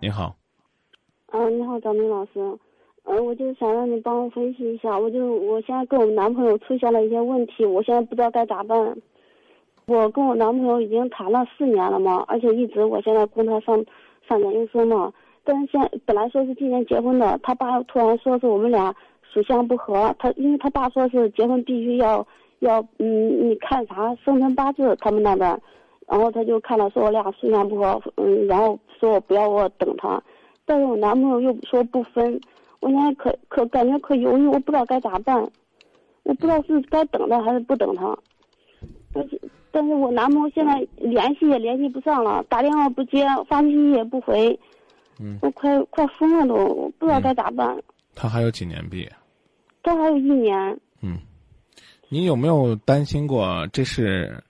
你好。嗯，你好，张明老师。嗯，我就想让你帮我分析一下，我就我现在跟我男朋友出现了一些问题，我现在不知道该咋办。我跟我男朋友已经谈了四年了嘛，而且一直我现在供他上上研究生嘛。但是现本来说是今年结婚的，他爸突然说是我们俩属相不合，他因为他爸说是结婚必须要要嗯，你看啥生辰八字他们那边，然后他就看到说我俩属相不合，嗯，然后说我不要我等他，但是我男朋友又说不分，我现在可可感觉可犹豫，我不知道该咋办，我不知道是该等他还是不等他，但是但是我男朋友现在联系也联系不上了，打电话不接，发信息也不回。嗯，我快快疯了都，我不知道该咋办。他还有几年毕业？他还有一年。嗯，你有没有担心过这是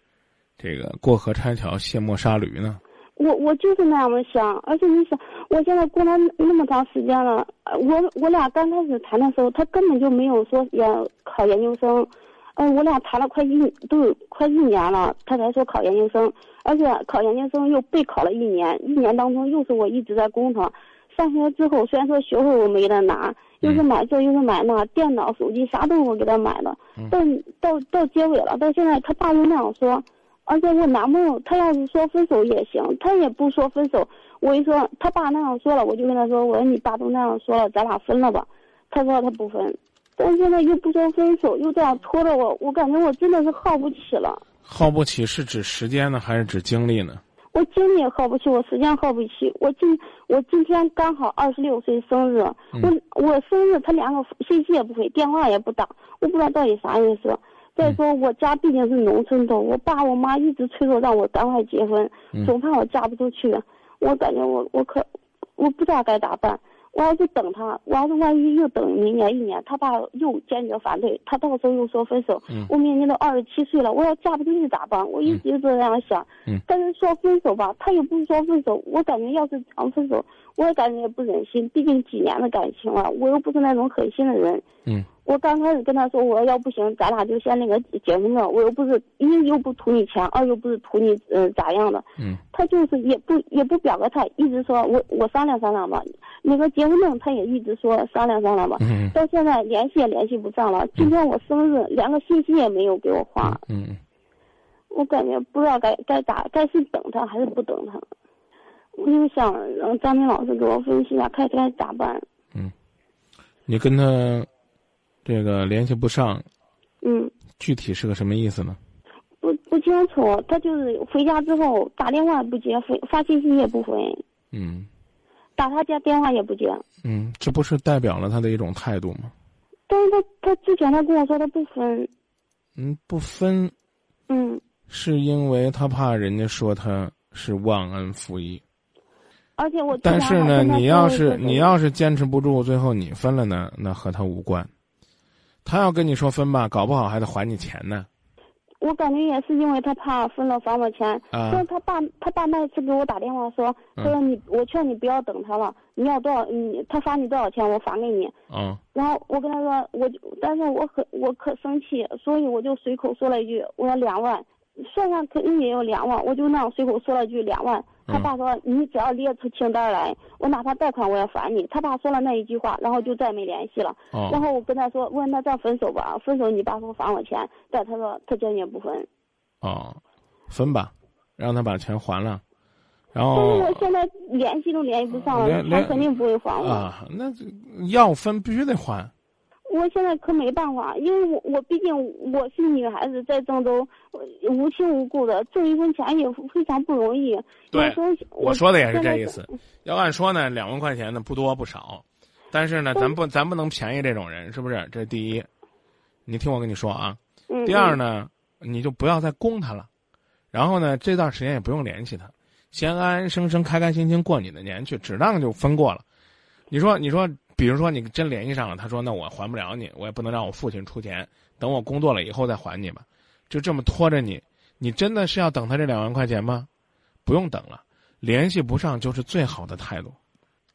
这个过河拆桥、卸磨杀驴呢？我我就是那样的想，而且你想，我现在过了那么长时间了，我我俩刚开始谈的时候，他根本就没有说要考研究生。嗯，我俩谈了快一都有快一年了，他才说考研究生。而且考研究生又备考了一年，一年当中又是我一直在工厂。上学之后虽然说学费我没给他拿，又是买这又是买那，电脑、手机啥都是我给他买的。但到到结尾了，到现在他爸又那样说，而且我男朋友他要是说分手也行，他也不说分手。我一说他爸那样说了，我就跟他说，我说你爸都那样说了，咱俩分了吧。他说他不分，但现在又不说分手，又这样拖着我，我感觉我真的是耗不起了。耗不起是指时间呢，还是指精力呢？我精力也耗不起，我时间耗不起。我今我今天刚好二十六岁生日，我我生日他连个信息也不回，电话也不打，我不知道到底啥意思。再说我家毕竟是农村的，我爸我妈一直催着让我赶快结婚，总怕我嫁不出去。我感觉我我可我不知道该咋办。我要是等他，我要是万一又等明年一年，他爸又坚决反对，他到时候又说分手，我明年都二十七岁了，我要嫁不出去咋办？我一直这样想，但是说分手吧，他又不是说分手，我感觉要是讲分手，我也感觉也不忍心，毕竟几年的感情了，我又不是那种狠心的人。嗯。我刚开始跟他说，我要不行，咱俩就先那个结婚了。我又不是一又不图你钱，二又不是图你嗯咋样的。嗯。他就是也不也不表个态，一直说我我商量商量吧。那个结婚证他也一直说商量商量吧。嗯。到现在联系也联系不上了。今天我生日，连个信息也没有给我发。嗯。我感觉不知道该该咋，该是等他还是不等他。我就想让张明老师给我分析一下，看该咋办。嗯。你跟他。这个联系不上，嗯，具体是个什么意思呢？不不清楚，他就是回家之后打电话不接，回发信息也不回。嗯，打他家电话也不接。嗯，这不是代表了他的一种态度吗？但是他他之前他跟我说他不分。嗯，不分。嗯。是因为他怕人家说他是忘恩负义。而且我。但是呢，你要是你要是坚持不住，最后你分了呢，那和他无关。他要跟你说分吧，搞不好还得还你钱呢。我感觉也是因为他怕分了房子钱。啊。但是他爸，他爸那次给我打电话说，他说你，我劝你不要等他了，你要多少，你他发你多少钱，我返给你。嗯。然后我跟他说，我就，但是我很我可生气，所以我就随口说了一句，我说两万，算上肯定也有两万，我就那样随口说了句两万。他爸说：“你只要列出清单来，我哪怕贷款我也还你。”他爸说了那一句话，然后就再没联系了。然后我跟他说：“问那再分手吧，分手你爸说还我钱，但他说他坚决不分。”哦，分吧，让他把钱还了，然后。但是我现在联系都联系不上了，他肯定不会还我。啊，那要分必须得还。我现在可没办法，因为我我毕竟我是女孩子，在郑州无亲无故的挣一分钱也非常不容易。对，我说的也是这意思。要按说呢，两万块钱呢不多不少，但是呢，咱不咱不能便宜这种人，是不是？这是第一。你听我跟你说啊。第二呢，你就不要再供他了，然后呢，这段时间也不用联系他，先安安生生、开开心心过你的年去，只当就分过了。你说，你说。比如说你真联系上了，他说那我还不了你，我也不能让我父亲出钱，等我工作了以后再还你吧，就这么拖着你，你真的是要等他这两万块钱吗？不用等了，联系不上就是最好的态度，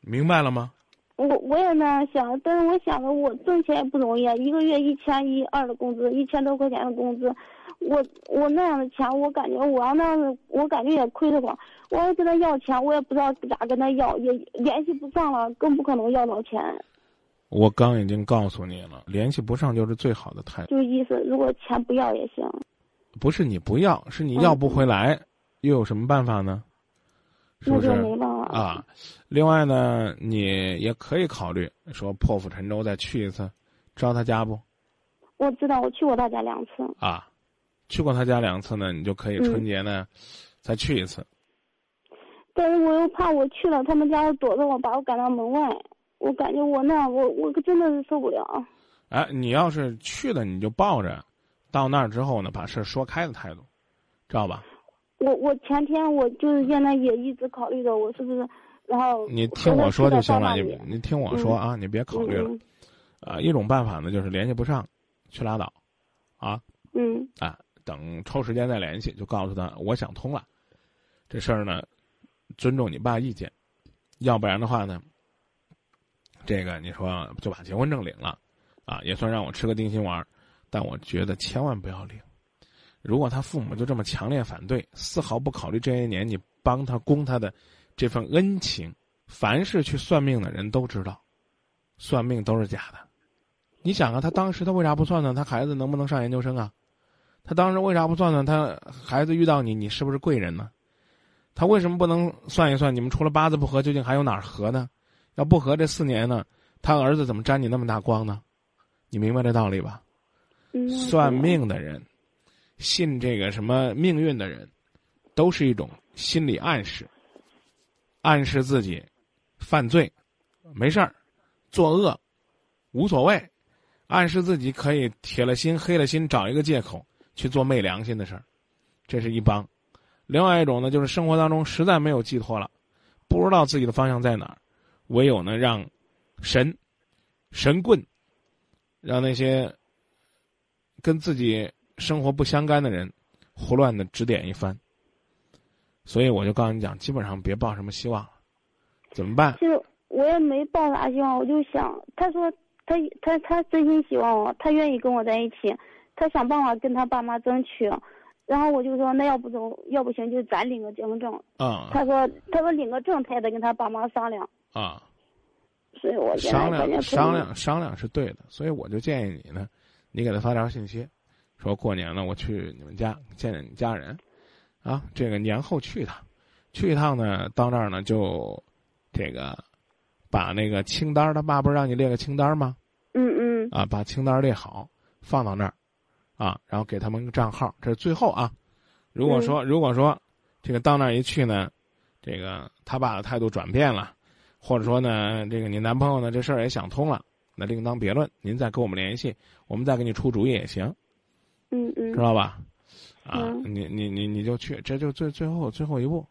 明白了吗？我我也那样想，但是我想着我挣钱也不容易啊，一个月一千一二的工资，一千多块钱的工资，我我那样的钱，我感觉我要那样子，我感觉也亏得慌。我要跟他要钱，我也不知道咋跟他要，也联系不上了，更不可能要到钱。我刚已经告诉你了，联系不上就是最好的态度。就意思，如果钱不要也行。不是你不要，是你要不回来，又有什么办法呢？是不是啊？另外呢，你也可以考虑说破釜沉舟再去一次，知道他家不？我知道，我去过他家两次。啊，去过他家两次呢，你就可以春节呢再去一次。但是我又怕我去了，他们家又躲着我，把我赶到门外。我感觉我那我我真的是受不了。哎，你要是去了，你就抱着，到那儿之后呢，把事说开的态度，知道吧？我我前天我就是现在也一直考虑着，我是不是，然后你听我说就行了，你你听我说啊，你别考虑了。啊，一种办法呢，就是联系不上，去拉倒，啊。嗯。啊，等抽时间再联系，就告诉他我想通了，这事儿呢。尊重你爸意见，要不然的话呢，这个你说就把结婚证领了，啊，也算让我吃个定心丸，但我觉得千万不要领。如果他父母就这么强烈反对，丝毫不考虑这些年你帮他供他的这份恩情，凡是去算命的人都知道，算命都是假的。你想啊，他当时他为啥不算呢？他孩子能不能上研究生啊？他当时为啥不算算？他孩子遇到你，你是不是贵人呢？他为什么不能算一算？你们除了八字不合，究竟还有哪儿合呢？要不合这四年呢？他儿子怎么沾你那么大光呢？你明白这道理吧？算命的人，信这个什么命运的人，都是一种心理暗示，暗示自己犯罪没事儿，作恶无所谓，暗示自己可以铁了心黑了心找一个借口去做昧良心的事儿，这是一帮。另外一种呢，就是生活当中实在没有寄托了，不知道自己的方向在哪儿，唯有呢让神、神棍，让那些跟自己生活不相干的人胡乱的指点一番。所以我就告诉你讲，基本上别抱什么希望了，怎么办？就我也没抱啥希望，我就想，他说他他他真心希望我，他愿意跟我在一起，他想办法跟他爸妈争取。然后我就说，那要不走，要不行就咱领个结婚证。啊。他说，他说领个证，他也得跟他爸妈商量。啊。所以我商量商量商量是对的，所以我就建议你呢，你给他发条信息，说过年了我去你们家见见你家人，啊，这个年后去一趟，去一趟呢，到那儿呢就，这个，把那个清单，他爸不是让你列个清单吗？嗯嗯。啊，把清单列好，放到那儿。啊，然后给他们一个账号，这是最后啊。如果说如果说这个到那儿一去呢，这个他爸的态度转变了，或者说呢，这个你男朋友呢这事儿也想通了，那另当别论。您再跟我们联系，我们再给你出主意也行。嗯嗯，知道吧？啊，你你你你就去，这就最最后最后一步。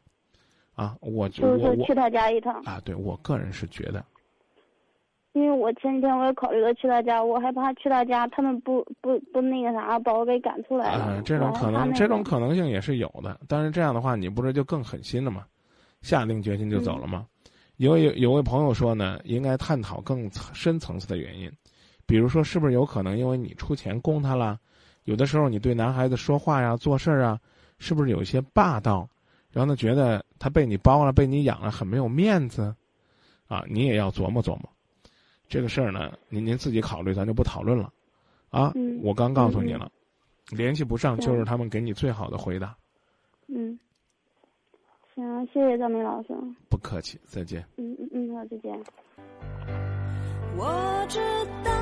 啊，我就是去他家一趟。啊，对我个人是觉得。因为我前几天我也考虑了去他家，我害怕去他家，他们不不不那个啥，把我给赶出来了。这种可能，这种可能性也是有的。但是这样的话，你不是就更狠心了吗？下定决心就走了吗？有有有位朋友说呢，应该探讨更深层次的原因，比如说是不是有可能因为你出钱供他了？有的时候你对男孩子说话呀、做事啊，是不是有一些霸道？然后呢，觉得他被你包了、被你养了，很没有面子？啊，你也要琢磨琢磨。这个事儿呢，您您自己考虑，咱就不讨论了，啊，我刚告诉你了，联系不上就是他们给你最好的回答。嗯，行，谢谢张明老师。不客气，再见。嗯嗯嗯，好，再见。我知道